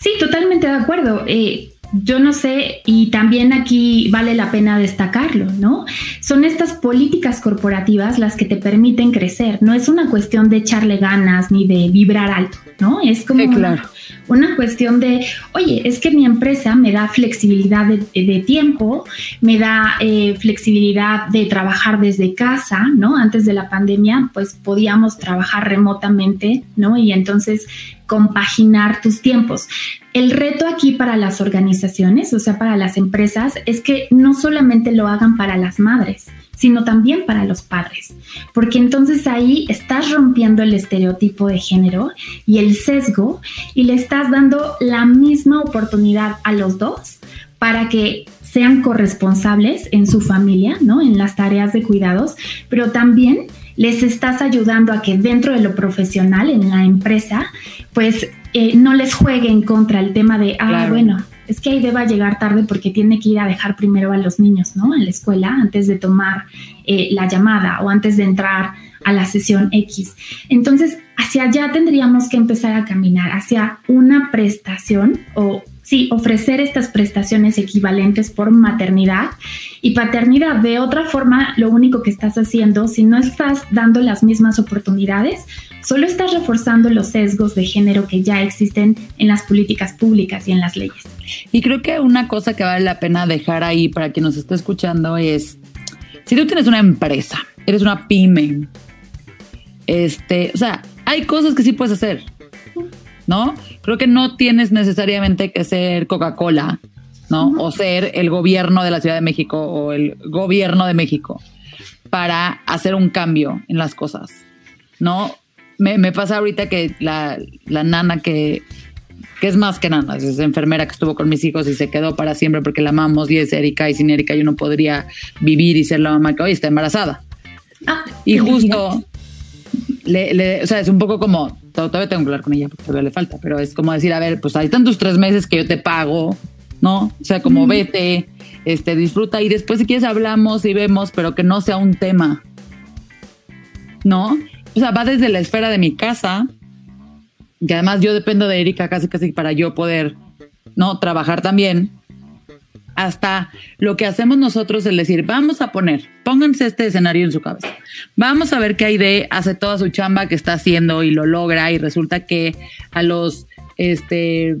Speaker 4: sí, totalmente de acuerdo. Eh, yo no sé, y también aquí vale la pena destacarlo, ¿no? Son estas políticas corporativas las que te permiten crecer. No es una cuestión de echarle ganas ni de vibrar alto, ¿no? Es como claro una cuestión de, oye, es que mi empresa me da flexibilidad de, tiempo, me da eh, flexibilidad de trabajar desde casa, ¿no? Antes de la pandemia, pues podíamos trabajar remotamente, ¿no? Y entonces compaginar tus tiempos. El reto aquí para las organizaciones, o sea, para las empresas, es que no solamente lo hagan para las madres, sino también para los padres, porque entonces ahí estás rompiendo el estereotipo de género y el sesgo y le estás dando la misma oportunidad a los dos para que sean corresponsables en su familia, ¿no? En las tareas de cuidados, pero también les estás ayudando a que dentro de lo profesional, en la empresa, pues eh, no les juegue en contra el tema de, ah, bueno, es que ahí deba llegar tarde porque tiene que ir a dejar primero a los niños, ¿no? En la escuela antes de tomar eh, la llamada o antes de entrar a la sesión X. Entonces, hacia allá tendríamos que empezar a caminar, hacia una prestación o sí, ofrecer estas prestaciones equivalentes por maternidad y paternidad. De otra forma, lo único que estás haciendo, si no estás dando las mismas oportunidades, solo estás reforzando los sesgos de género que ya existen en las políticas públicas y en las leyes.
Speaker 3: Y creo que una cosa que vale la pena dejar ahí para quien nos esté escuchando es, si tú tienes una empresa, eres una pyme, este, o sea, hay cosas que sí puedes hacer. ¿No? Creo que no tienes necesariamente que ser Coca-Cola, ¿no? O ser el gobierno de la Ciudad de México o el gobierno de México para hacer un cambio en las cosas, ¿no? Me, pasa ahorita que la, nana que, que es más que nana, es enfermera que estuvo con mis hijos y se quedó para siempre porque la amamos y es Erika y sin Erika yo no podría vivir y ser la mamá que hoy está embarazada. Ah, y justo, le, o sea, es un poco como, todavía tengo que hablar con ella porque todavía le falta, pero es como decir, a ver, pues hay tantos tres meses que yo te pago, ¿no? O sea, como vete, este, disfruta y después si quieres hablamos y vemos, pero que no sea un tema, ¿no? O sea, va desde la esfera de mi casa, que además yo dependo de Erika casi casi para yo poder, ¿no? Trabajar también hasta lo que hacemos nosotros es decir, vamos a poner, pónganse este escenario en su cabeza. Vamos a ver qué de hace toda su chamba que está haciendo y lo logra y resulta que a los, este,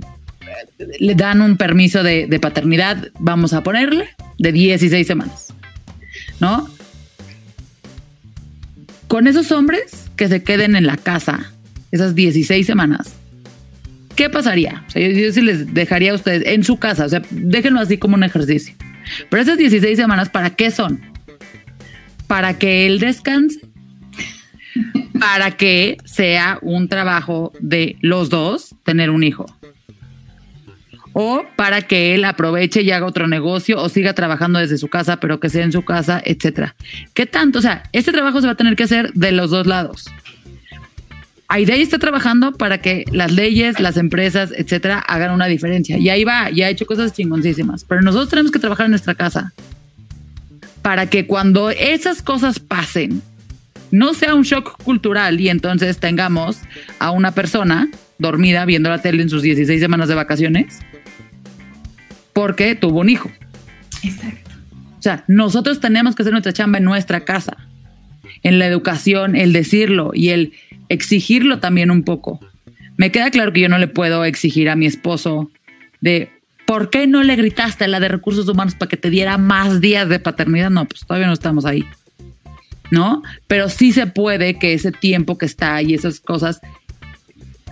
Speaker 3: le dan un permiso de, paternidad, vamos a ponerle, de 16 semanas. ¿no? Con esos hombres que se queden en la casa esas 16 semanas, ¿qué pasaría? O sea, yo, yo sí les dejaría a ustedes en su casa, o sea, déjenlo así como un ejercicio. Pero esas 16 semanas, ¿para qué son? Para que él descanse, para que sea un trabajo de los dos tener un hijo. O para que él aproveche y haga otro negocio o siga trabajando desde su casa, pero que sea en su casa, etcétera. ¿Qué tanto? O sea, este trabajo se va a tener que hacer de los dos lados. Aidey está trabajando para que las leyes, las empresas, etcétera, hagan una diferencia. Y ahí va, y ha hecho cosas chingoncísimas. Pero nosotros tenemos que trabajar en nuestra casa para que cuando esas cosas pasen, no sea un shock cultural y entonces tengamos a una persona dormida viendo la tele en sus 16 semanas de vacaciones porque tuvo un hijo.
Speaker 4: Exacto.
Speaker 3: O sea, nosotros tenemos que hacer nuestra chamba en nuestra casa, en la educación, el decirlo y el exigirlo también un poco. Me queda claro que yo no le puedo exigir a mi esposo de ¿por qué no le gritaste a la de recursos humanos para que te diera más días de paternidad? No, pues todavía no estamos ahí. ¿No? Pero sí se puede que ese tiempo que está y esas cosas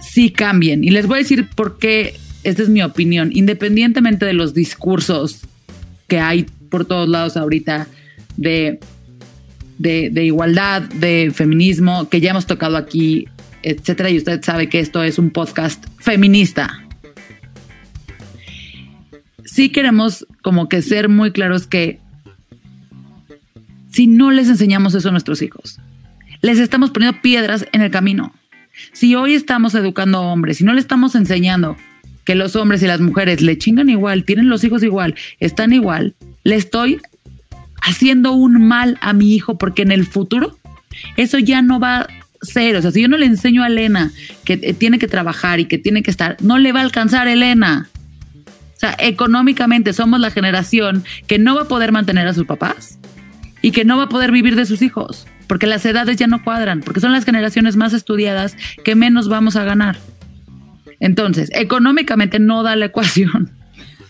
Speaker 3: sí cambien. Y les voy a decir por qué, esta es mi opinión, independientemente de los discursos que hay por todos lados ahorita de de, igualdad, de feminismo, que ya hemos tocado aquí, etcétera, y usted sabe que esto es un podcast feminista. Sí queremos como que ser muy claros que si no les enseñamos eso a nuestros hijos, les estamos poniendo piedras en el camino. Si hoy estamos educando a hombres, si no le estamos enseñando que los hombres y las mujeres le chingan igual, tienen los hijos igual, están igual, le estoy haciendo un mal a mi hijo porque en el futuro eso ya no va a ser. O sea, si yo no le enseño a Elena que tiene que trabajar y que tiene que estar, no le va a alcanzar Elena. O sea, económicamente somos la generación que no va a poder mantener a sus papás y que no va a poder vivir de sus hijos, porque las edades ya no cuadran, porque son las generaciones más estudiadas que menos vamos a ganar. Entonces, económicamente no da la ecuación.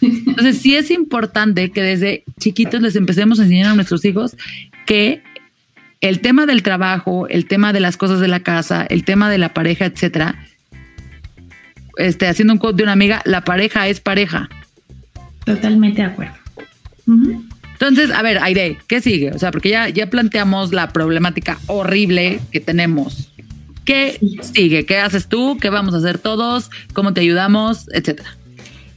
Speaker 3: Entonces, sí es importante que desde chiquitos les empecemos a enseñar a nuestros hijos que el tema del trabajo, el tema de las cosas de la casa, el tema de la pareja, etcétera, este, haciendo un quote de una amiga, la pareja es pareja.
Speaker 4: Totalmente de acuerdo.
Speaker 3: Uh -huh. Entonces, a ver, Aire, ¿qué sigue? O sea, porque ya, ya planteamos la problemática horrible que tenemos. ¿Qué sí. sigue? ¿Qué haces tú? ¿Qué vamos a hacer todos? ¿Cómo te ayudamos? Etcétera.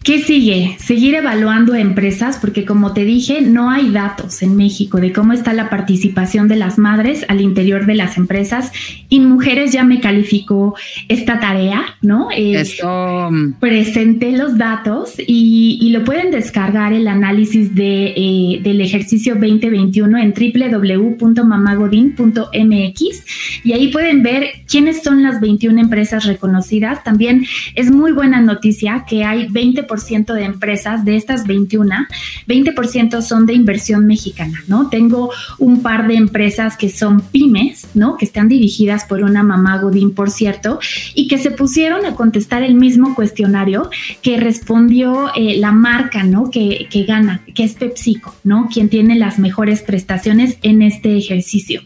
Speaker 4: ¿Qué sigue? Seguir evaluando empresas porque como te dije, no hay datos en México de cómo está la participación de las madres al interior de las empresas. Y Mujeres ya me calificó esta tarea, ¿no?
Speaker 3: Eh, Eso.
Speaker 4: Presenté los datos y, y, lo pueden descargar el análisis de, eh, del ejercicio 2021 en www.mamagodin.mx y ahí pueden ver quiénes son las 21 empresas reconocidas. También es muy buena noticia que hay 20% de empresas de estas 21, 20% son de inversión mexicana, ¿no? Tengo un par de empresas que son pymes, ¿no? Que están dirigidas por una mamá Godín, por cierto, y que se pusieron a contestar el mismo cuestionario que respondió eh, la marca, ¿no? Que, que gana, que es PepsiCo, ¿no? Quien tiene las mejores prestaciones en este ejercicio.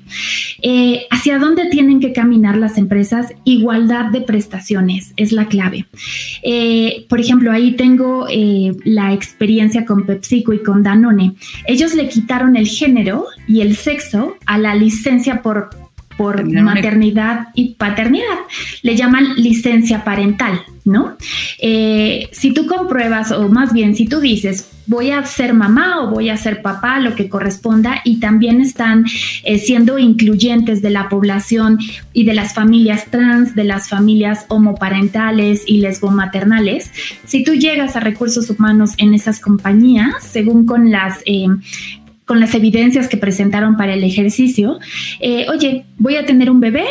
Speaker 4: Eh, ¿Hacia dónde tienen que caminar las empresas? Igualdad de prestaciones es la clave. Eh, por ejemplo, ahí tengo eh, la experiencia con PepsiCo y con Danone. Ellos le quitaron el género y el sexo a la licencia por, por maternidad y paternidad. Le llaman licencia parental, ¿no? Eh, si tú compruebas, o más bien si tú dices, voy a ser mamá o voy a ser papá, lo que corresponda, y también están eh, siendo incluyentes de la población y de las familias trans, de las familias homoparentales y lesbomaternales. Si tú llegas a recursos humanos en esas compañías, según con las... Eh, con las evidencias que presentaron para el ejercicio, eh, oye, voy a tener un bebé,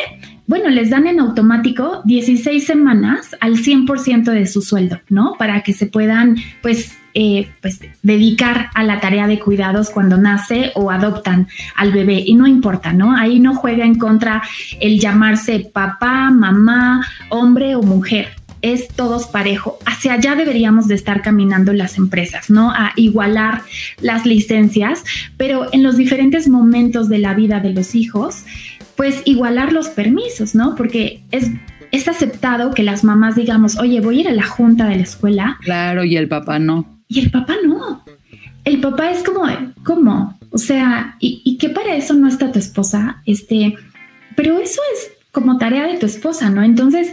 Speaker 4: bueno, les dan en automático 16 semanas al 100% de su sueldo, ¿no? Para que se puedan, pues, eh, pues, dedicar a la tarea de cuidados cuando nace o adoptan al bebé. Y no importa, ¿no? Ahí no juega en contra el llamarse papá, mamá, hombre o mujer. es todos parejo. Hacia allá deberíamos de estar caminando las empresas, ¿no? A igualar las licencias, pero en los diferentes momentos de la vida de los hijos, pues igualar los permisos, ¿no? Porque es es aceptado que las mamás digamos, oye, voy a ir a la junta de la escuela.
Speaker 3: Claro, y el papá no.
Speaker 4: Y el papá no. El papá es como, ¿cómo? O sea, ¿y, y que para eso no está tu esposa? Este, pero eso es como tarea de tu esposa, ¿no? Entonces,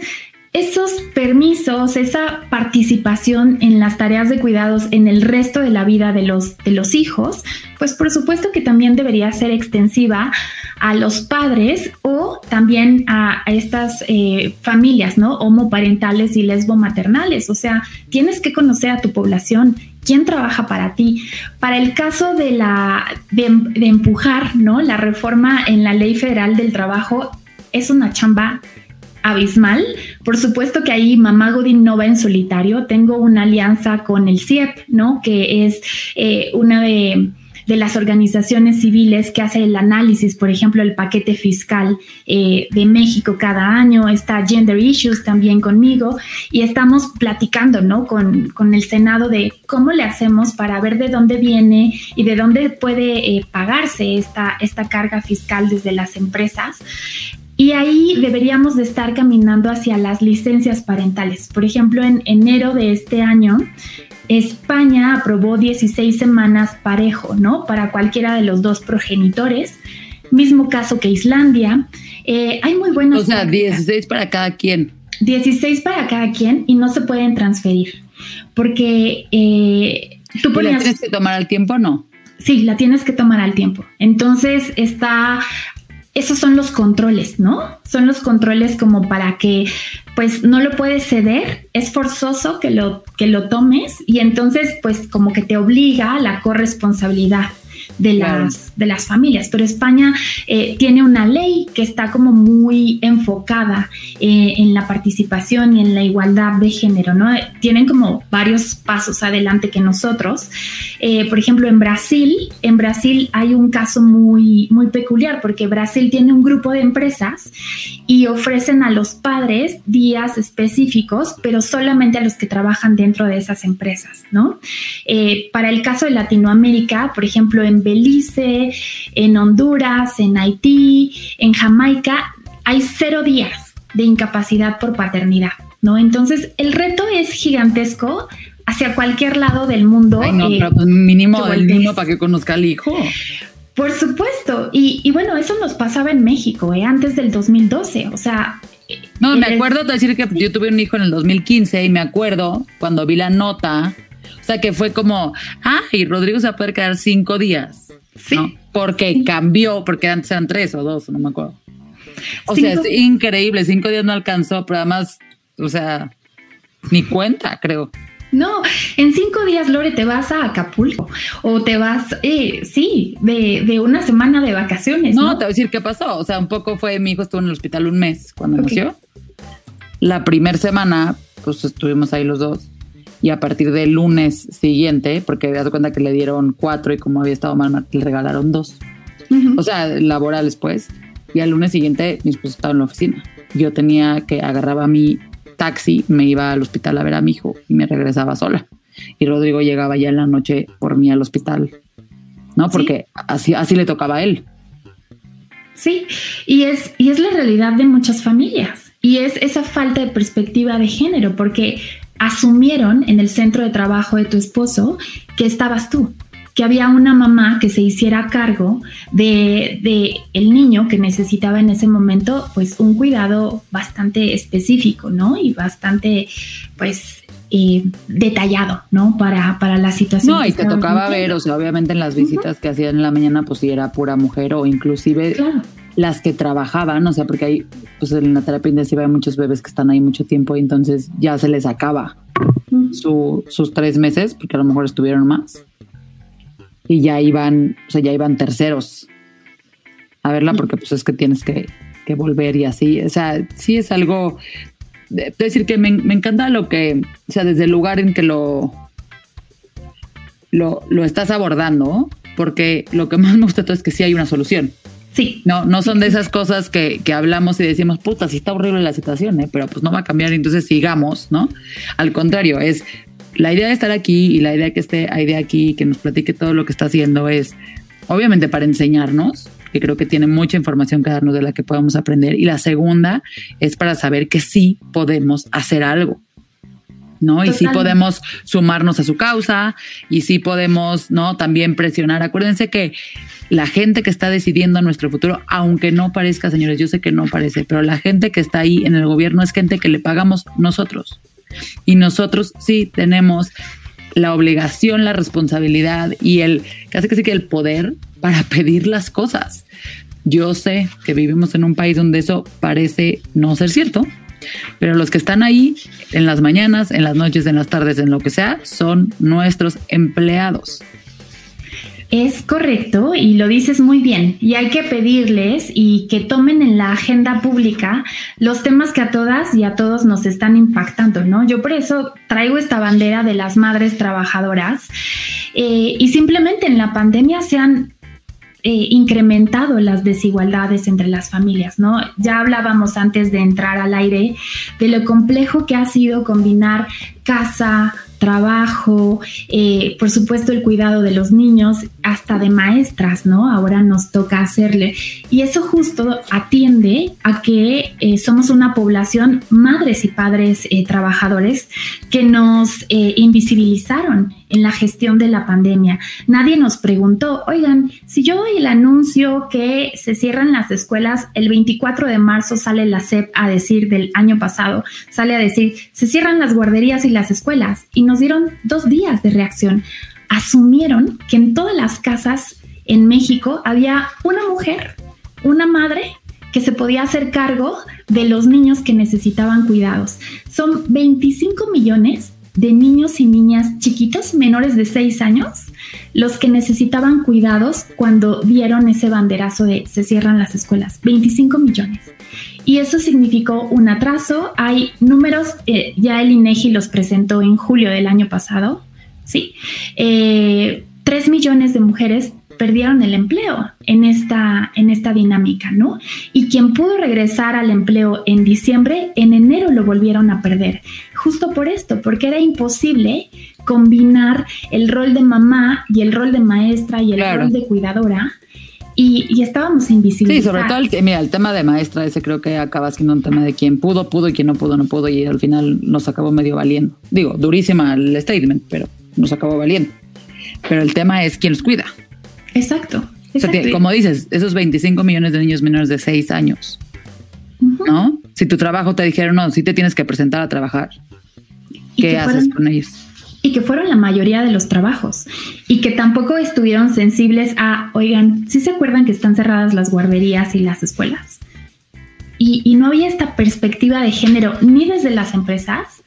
Speaker 4: esos permisos, esa participación en las tareas de cuidados en el resto de la vida de los, de los hijos, pues por supuesto que también debería ser extensiva a los padres o también a, estas eh, familias, ¿no? Homoparentales y lesbomaternales. O sea, tienes que conocer a tu población, quién trabaja para ti. Para el caso de la de, empujar, ¿no? La reforma en la Ley Federal del Trabajo es una chamba abismal. Por supuesto que ahí Mamá Godín no va en solitario. Tengo una alianza con el CIEP, ¿no? Que es eh, una de, las organizaciones civiles que hace el análisis, por ejemplo, el paquete fiscal eh, de México cada año. Está Gender Issues también conmigo y estamos platicando, ¿no? Con, con el Senado de cómo le hacemos para ver de dónde viene y de dónde puede eh, pagarse esta, esta carga fiscal desde las empresas. Y ahí deberíamos de estar caminando hacia las licencias parentales. Por ejemplo, en enero de este año, España aprobó 16 semanas parejo, ¿no? Para cualquiera de los dos progenitores. Mismo caso que Islandia. Eh, hay muy buenos.
Speaker 3: O sea, 16 para cada quien.
Speaker 4: 16 para cada quien y no se pueden transferir. Porque eh,
Speaker 3: tú ponías. ¿La tienes que tomar al tiempo o no?
Speaker 4: Sí, la tienes que tomar al tiempo. Entonces está esos son los controles, ¿no? Son los controles como para que pues no lo puedes ceder, es forzoso que lo, que lo tomes y entonces pues como que te obliga a la corresponsabilidad de las, de las familias. Pero España eh, tiene una ley que está como muy enfocada eh, en la participación y en la igualdad de género, ¿no? Tienen como varios pasos adelante que nosotros. Eh, por ejemplo, en Brasil, en Brasil hay un caso muy, muy peculiar porque Brasil tiene un grupo de empresas y ofrecen a los padres días específicos, pero solamente a los que trabajan dentro de esas empresas, ¿no? para el caso de Latinoamérica, por ejemplo, en Belice, en Honduras, en Haití, en Jamaica, hay cero días de incapacidad por paternidad, ¿no? Entonces, el reto es gigantesco hacia cualquier lado del mundo.
Speaker 3: Ay, no, eh, pero pues mínimo el niño para que conozca al hijo.
Speaker 4: Por supuesto. Y, bueno, eso nos pasaba en México, ¿eh? antes del 2012. O sea...
Speaker 3: No, me acuerdo de decir que yo tuve un hijo en el 2015 y me acuerdo cuando vi la nota o sea, que fue como, ah, y Rodrigo se va a poder quedar cinco días. Sí. Porque cambió, porque antes eran tres o dos, no me acuerdo. O sea, es increíble, cinco días no alcanzó, pero además, o sea, ni cuenta, creo.
Speaker 4: No, en cinco días, Lore, te vas a Acapulco o te vas, eh, sí, de, una semana de vacaciones.
Speaker 3: No, te voy a decir qué pasó. O sea, un poco fue, mi hijo estuvo en el hospital un mes cuando nació. La primera semana, pues estuvimos ahí los dos y a partir del lunes siguiente, porque dado cuenta que le dieron cuatro y como había estado mal, le regalaron dos. O sea, laborales pues. Y al lunes siguiente mi esposo estaba en la oficina. Yo tenía que agarraba mi taxi, me iba al hospital a ver a mi hijo y me regresaba sola. Y Rodrigo llegaba ya en la noche por mí al hospital, ¿no? Porque así, así le tocaba a él.
Speaker 4: Sí, y es, y es la realidad de muchas familias. Y es esa falta de perspectiva de género, porque asumieron en el centro de trabajo de tu esposo que estabas tú, que había una mamá que se hiciera cargo de, el niño que necesitaba en ese momento pues un cuidado bastante específico, ¿no? Y bastante pues eh, detallado, ¿no? Para, para la situación.
Speaker 3: No, y te tocaba ver, o sea, obviamente en las visitas que hacían en la mañana, pues si era pura mujer o inclusive las que trabajaban, o sea, porque hay, pues en la terapia intensiva hay muchos bebés que están ahí mucho tiempo y entonces ya se les acaba sus tres meses, porque a lo mejor estuvieron más. Y ya iban, o sea, ya iban terceros a verla porque pues es que tienes que, volver y así. O sea, sí es algo, de, decir que me, me, encanta lo que, o sea, desde el lugar en que lo, lo, lo estás abordando, porque lo que más me gusta todo es que sí hay una solución.
Speaker 1: Sí.
Speaker 3: No, no son de esas cosas que, que hablamos y decimos, puta, sí está horrible la situación, ¿eh? pero pues no va a cambiar, entonces sigamos, ¿no? Al contrario, es la idea de estar aquí y la idea que esté Aide aquí, que nos platique todo lo que está haciendo es, obviamente, para enseñarnos, que creo que tiene mucha información que darnos de la que podamos aprender. Y la segunda es para saber que sí podemos hacer algo. ¿No? Y sí podemos sumarnos a su causa y sí podemos, ¿no? También presionar. Acuérdense que la gente que está decidiendo nuestro futuro, aunque no parezca, señores, yo sé que no parece, pero la gente que está ahí en el gobierno es gente que le pagamos nosotros. Y nosotros sí tenemos la obligación, la responsabilidad y el, casi que sí que el poder para pedir las cosas. Yo sé que vivimos en un país donde eso parece no ser cierto, pero los que están ahí en las mañanas, en las noches, en las tardes, en lo que sea, son nuestros empleados.
Speaker 4: Es correcto y lo dices muy bien. Y hay que pedirles y que tomen en la agenda pública los temas que a todas y a todos nos están impactando, ¿no? Yo por eso traigo esta bandera de las madres trabajadoras eh, y simplemente en la pandemia se han eh, incrementado las desigualdades entre las familias, ¿no? Ya hablábamos antes de entrar al aire de lo complejo que ha sido combinar casa, trabajo, eh, por supuesto el cuidado de los niños, hasta de maestras, ¿no? Ahora nos toca hacerle. Y eso justo atiende a que eh, somos una población, madres y padres trabajadores, que nos invisibilizaron en la gestión de la pandemia. Nadie nos preguntó, oigan, si yo doy el anuncio que se cierran las escuelas, el 24 de marzo sale la SEP a decir del año pasado, sale a decir, se cierran las guarderías y las escuelas, y nos dieron dos días de reacción. Asumieron que en todas las casas en México había una mujer, una madre que se podía hacer cargo de los niños que necesitaban cuidados. Son 25 millones de niños y niñas chiquitos menores de 6 años los que necesitaban cuidados cuando dieron ese banderazo de se cierran las escuelas, 25 millones. Y eso significó un atraso. Hay números, eh, ya el INEGI los presentó en julio del año pasado, ¿sí? Eh, 3 millones de mujeres perdieron el empleo en esta, en esta dinámica, ¿no? Y quien pudo regresar al empleo en diciembre, en enero lo volvieron a perder, justo por esto, porque era imposible combinar el rol de mamá y el rol de maestra y el rol de cuidadora. Y, estábamos invisibles.
Speaker 3: Sí, sobre todo el, mira, el tema de maestra, ese creo que acaba siendo un tema de quien pudo, pudo y quien no pudo, no pudo, y al final nos acabó medio valiendo. Digo, durísima el statement, pero nos acabó valiendo. Pero el tema es quién los cuida.
Speaker 4: Exacto.
Speaker 3: como dices, esos 25 millones de niños menores de 6 años, ¿no? Si tu trabajo te dijeron, no, si te tienes que presentar a trabajar, ¿qué haces con ellos?
Speaker 4: Y que fueron la mayoría de los trabajos. Y que tampoco estuvieron sensibles a, oigan, si se acuerdan que están cerradas las guarderías y las escuelas? Y, y no había esta perspectiva de género ni desde las empresas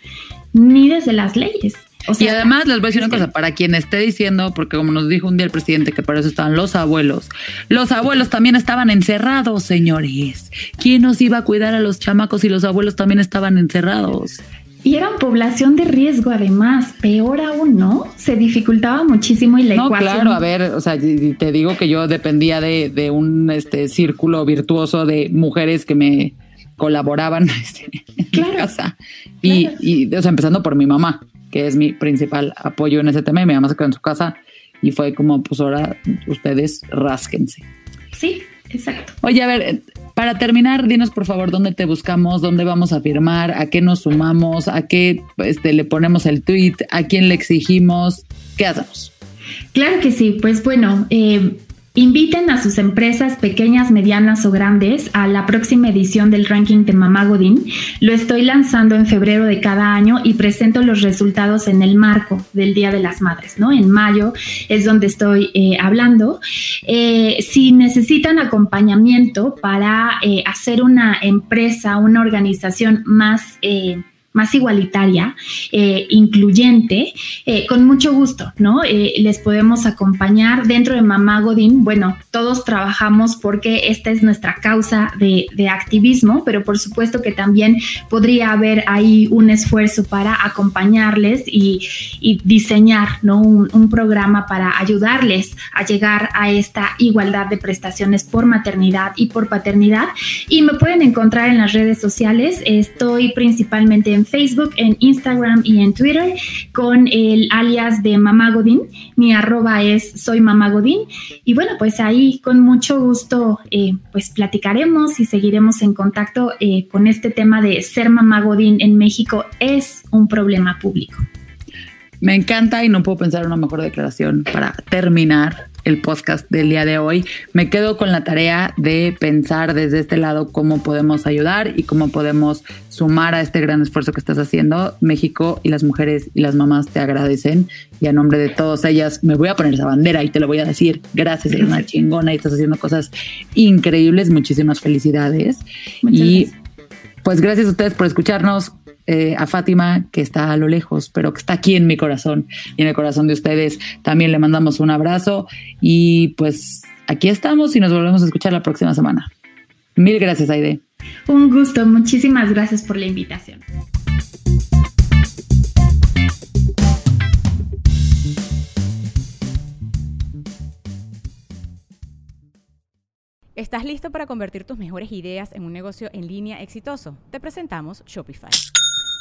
Speaker 4: ni desde las leyes
Speaker 3: y además les voy a decir una cosa, para quien esté diciendo, porque como nos dijo un día el presidente que para eso estaban los abuelos, los abuelos también estaban encerrados, señores. ¿Quién nos iba a cuidar a los chamacos si los abuelos también estaban encerrados?
Speaker 4: Y eran población de riesgo, además, peor aún, ¿no? Se dificultaba muchísimo y la no,
Speaker 3: claro, a ver, o sea, te digo que yo dependía de, de un este, círculo virtuoso de mujeres que me colaboraban este, en casa. Y, y, o sea, empezando por mi mamá que es mi principal apoyo en ese tema. Y mi mamá se quedó en su casa y fue como, pues ahora ustedes rásquense.
Speaker 4: Sí, exacto.
Speaker 3: Oye, a ver, para terminar, dinos por favor dónde te buscamos, dónde vamos a firmar, a qué nos sumamos, a qué este, le ponemos el tweet, a quién le exigimos, qué hacemos.
Speaker 4: Claro que sí, pues bueno, eh, Inviten a sus empresas pequeñas, medianas o grandes a la próxima edición del ranking de Mamá Godín. Lo estoy lanzando en febrero de cada año y presento los resultados en el marco del Día de las Madres, ¿no? En mayo es donde estoy eh, hablando. Eh, si necesitan acompañamiento para eh, hacer una empresa, una organización más más igualitaria, eh, incluyente, eh, con mucho gusto, ¿no? Eh, les podemos acompañar dentro de Mamá Godín. Bueno, todos trabajamos porque esta es nuestra causa de, activismo, pero por supuesto que también podría haber ahí un esfuerzo para acompañarles y, diseñar, ¿no? Un, un programa para ayudarles a llegar a esta igualdad de prestaciones por maternidad y por paternidad. Y me pueden encontrar en las redes sociales. Estoy principalmente en Facebook, en Instagram y en Twitter con el alias de Mamá Godín. Mi arroba es soy Mamá Godín. Y bueno, pues ahí con mucho gusto eh, pues platicaremos y seguiremos en contacto eh, con este tema de ser Mamá Godín en México es un problema público.
Speaker 3: Me encanta y no puedo pensar en una mejor declaración para terminar el podcast del día de hoy. Me quedo con la tarea de pensar desde este lado cómo podemos ayudar y cómo podemos sumar a este gran esfuerzo que estás haciendo. México y las mujeres y las mamás te agradecen y a nombre de todas ellas me voy a poner esa bandera y te lo voy a decir. Gracias, eres una chingona y estás haciendo cosas increíbles. Muchísimas felicidades. y pues gracias a ustedes por escucharnos. Eh, a Fátima, que está a lo lejos, pero que está aquí en mi corazón y en el corazón de ustedes. También le mandamos un abrazo y pues aquí estamos y nos volvemos a escuchar la próxima semana. Mil gracias, Aide.
Speaker 4: Un gusto, muchísimas gracias por la invitación.
Speaker 2: ¿Estás listo para convertir tus mejores ideas en un negocio en línea exitoso? Te presentamos Shopify.